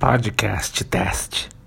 Podcast Teste.